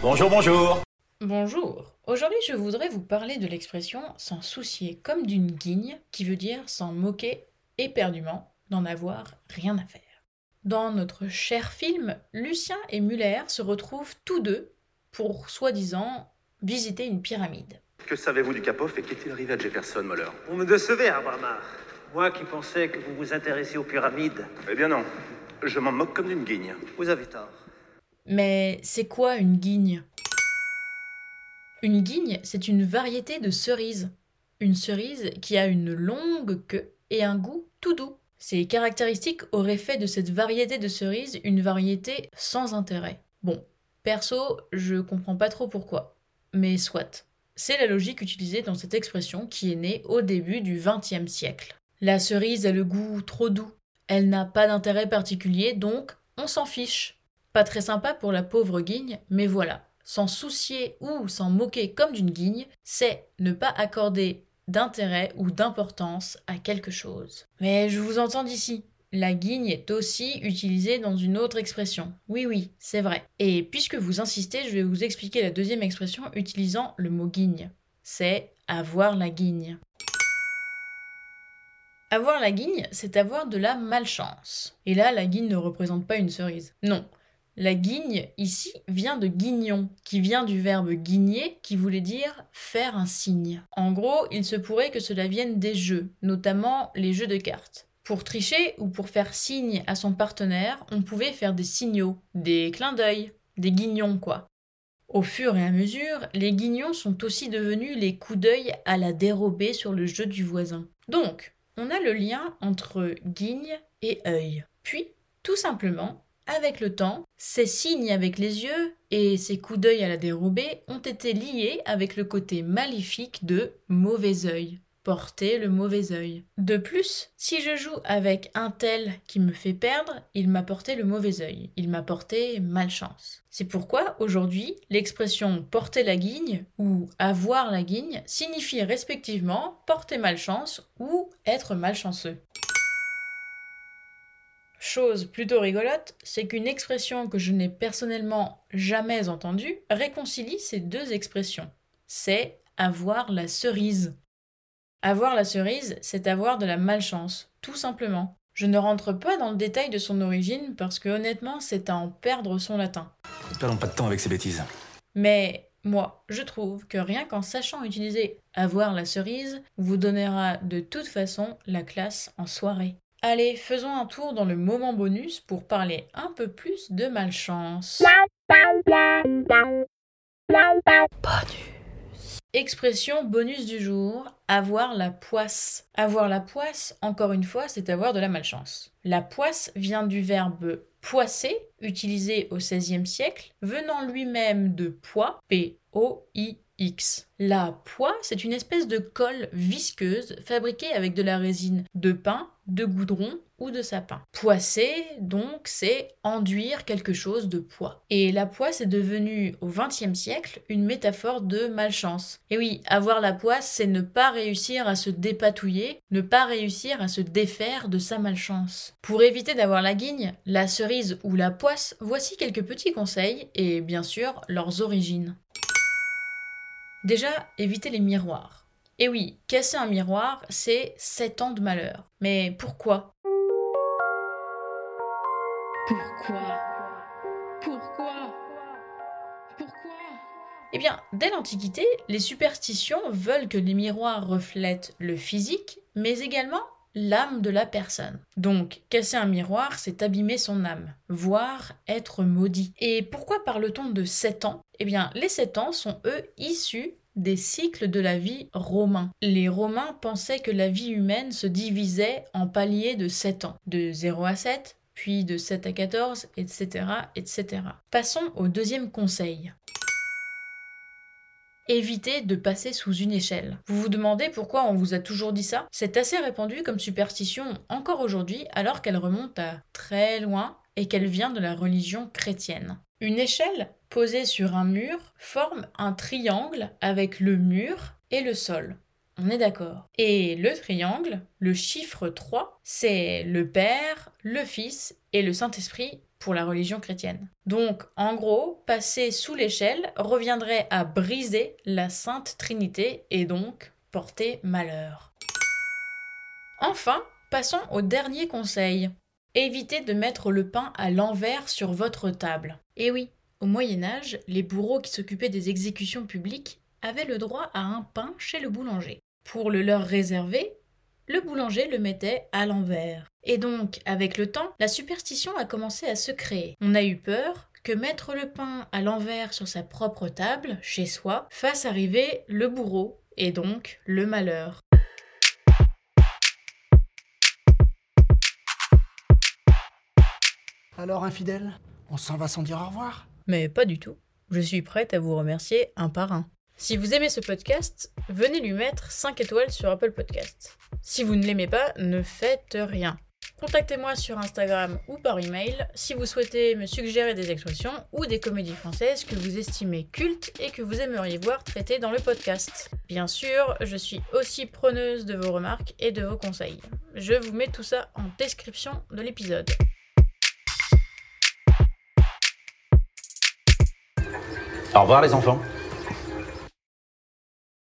Bonjour, bonjour. Bonjour. Aujourd'hui, je voudrais vous parler de l'expression s'en soucier comme d'une guigne, qui veut dire s'en moquer éperdument, d'en avoir rien à faire. Dans notre cher film, Lucien et Muller se retrouvent tous deux pour soi-disant visiter une pyramide. Que savez-vous du Cap Hof et qu'est-il arrivé à Jefferson Moller Vous me décevez, Abraham. Moi qui pensais que vous vous intéressiez aux pyramides, Eh bien non, je m'en moque comme d'une guigne. vous avez tort. Mais c'est quoi une guigne? Une guigne, c'est une variété de cerise. Une cerise qui a une longue queue et un goût tout doux. Ces caractéristiques auraient fait de cette variété de cerises une variété sans intérêt. Bon, perso, je comprends pas trop pourquoi. Mais soit. C'est la logique utilisée dans cette expression qui est née au début du XXe siècle. La cerise a le goût trop doux. Elle n'a pas d'intérêt particulier, donc on s'en fiche. Pas très sympa pour la pauvre guigne, mais voilà. S'en soucier ou s'en moquer comme d'une guigne, c'est ne pas accorder d'intérêt ou d'importance à quelque chose. Mais je vous entends d'ici. La guigne est aussi utilisée dans une autre expression. Oui, oui, c'est vrai. Et puisque vous insistez, je vais vous expliquer la deuxième expression utilisant le mot guigne. C'est avoir la guigne. Avoir la guigne, c'est avoir de la malchance. Et là, la guigne ne représente pas une cerise. Non. La guigne, ici, vient de guignon, qui vient du verbe guigner, qui voulait dire faire un signe. En gros, il se pourrait que cela vienne des jeux, notamment les jeux de cartes. Pour tricher ou pour faire signe à son partenaire, on pouvait faire des signaux, des clins d'œil, des guignons quoi. Au fur et à mesure, les guignons sont aussi devenus les coups d'œil à la dérobée sur le jeu du voisin. Donc, on a le lien entre guigne et œil. Puis, tout simplement, avec le temps, ces signes avec les yeux et ces coups d'œil à la dérobée ont été liés avec le côté maléfique de mauvais œil, porter le mauvais œil. De plus, si je joue avec un tel qui me fait perdre, il m'a porté le mauvais œil, il m'a porté malchance. C'est pourquoi aujourd'hui, l'expression porter la guigne ou avoir la guigne signifie respectivement porter malchance ou être malchanceux. Chose plutôt rigolote, c'est qu'une expression que je n'ai personnellement jamais entendue réconcilie ces deux expressions. C'est avoir la cerise. Avoir la cerise, c'est avoir de la malchance, tout simplement. Je ne rentre pas dans le détail de son origine parce que honnêtement, c'est à en perdre son latin. Ne perdons pas de temps avec ces bêtises. Mais moi, je trouve que rien qu'en sachant utiliser avoir la cerise vous donnera de toute façon la classe en soirée. Allez, faisons un tour dans le moment bonus pour parler un peu plus de malchance. Expression bonus du jour, avoir la poisse. Avoir la poisse, encore une fois, c'est avoir de la malchance. La poisse vient du verbe poisser, utilisé au XVIe siècle, venant lui-même de pois, P-O-I-X. La poix, c'est une espèce de colle visqueuse fabriquée avec de la résine de pin, de goudron ou de sapin. Poisser, donc, c'est enduire quelque chose de poids. Et la poisse est devenue, au XXe siècle, une métaphore de malchance. Et oui, avoir la poisse, c'est ne pas réussir à se dépatouiller, ne pas réussir à se défaire de sa malchance. Pour éviter d'avoir la guigne, la cerise ou la poisse, voici quelques petits conseils et bien sûr leurs origines. Déjà, évitez les miroirs. Et oui, casser un miroir, c'est 7 ans de malheur. Mais pourquoi? Pourquoi? Pourquoi? Pourquoi? Eh bien, dès l'Antiquité, les superstitions veulent que les miroirs reflètent le physique, mais également l'âme de la personne. Donc, casser un miroir, c'est abîmer son âme, voire être maudit. Et pourquoi parle-t-on de 7 ans? Eh bien, les 7 ans sont eux issus des cycles de la vie romains. Les Romains pensaient que la vie humaine se divisait en paliers de 7 ans, de 0 à 7, puis de 7 à 14, etc., etc. Passons au deuxième conseil. Évitez de passer sous une échelle. Vous vous demandez pourquoi on vous a toujours dit ça? C'est assez répandu comme superstition encore aujourd'hui alors qu'elle remonte à très loin et qu'elle vient de la religion chrétienne. Une échelle posée sur un mur forme un triangle avec le mur et le sol. On est d'accord. Et le triangle, le chiffre 3, c'est le Père, le Fils et le Saint-Esprit pour la religion chrétienne. Donc, en gros, passer sous l'échelle reviendrait à briser la Sainte Trinité et donc porter malheur. Enfin, passons au dernier conseil. Évitez de mettre le pain à l'envers sur votre table. Et oui, au Moyen Âge, les bourreaux qui s'occupaient des exécutions publiques avaient le droit à un pain chez le boulanger. Pour le leur réserver, le boulanger le mettait à l'envers. Et donc, avec le temps, la superstition a commencé à se créer. On a eu peur que mettre le pain à l'envers sur sa propre table, chez soi, fasse arriver le bourreau, et donc le malheur. Alors, infidèle, on s'en va sans dire au revoir Mais pas du tout. Je suis prête à vous remercier un par un. Si vous aimez ce podcast, venez lui mettre 5 étoiles sur Apple Podcast. Si vous ne l'aimez pas, ne faites rien. Contactez-moi sur Instagram ou par email si vous souhaitez me suggérer des expressions ou des comédies françaises que vous estimez cultes et que vous aimeriez voir traitées dans le podcast. Bien sûr, je suis aussi preneuse de vos remarques et de vos conseils. Je vous mets tout ça en description de l'épisode. Au revoir les enfants.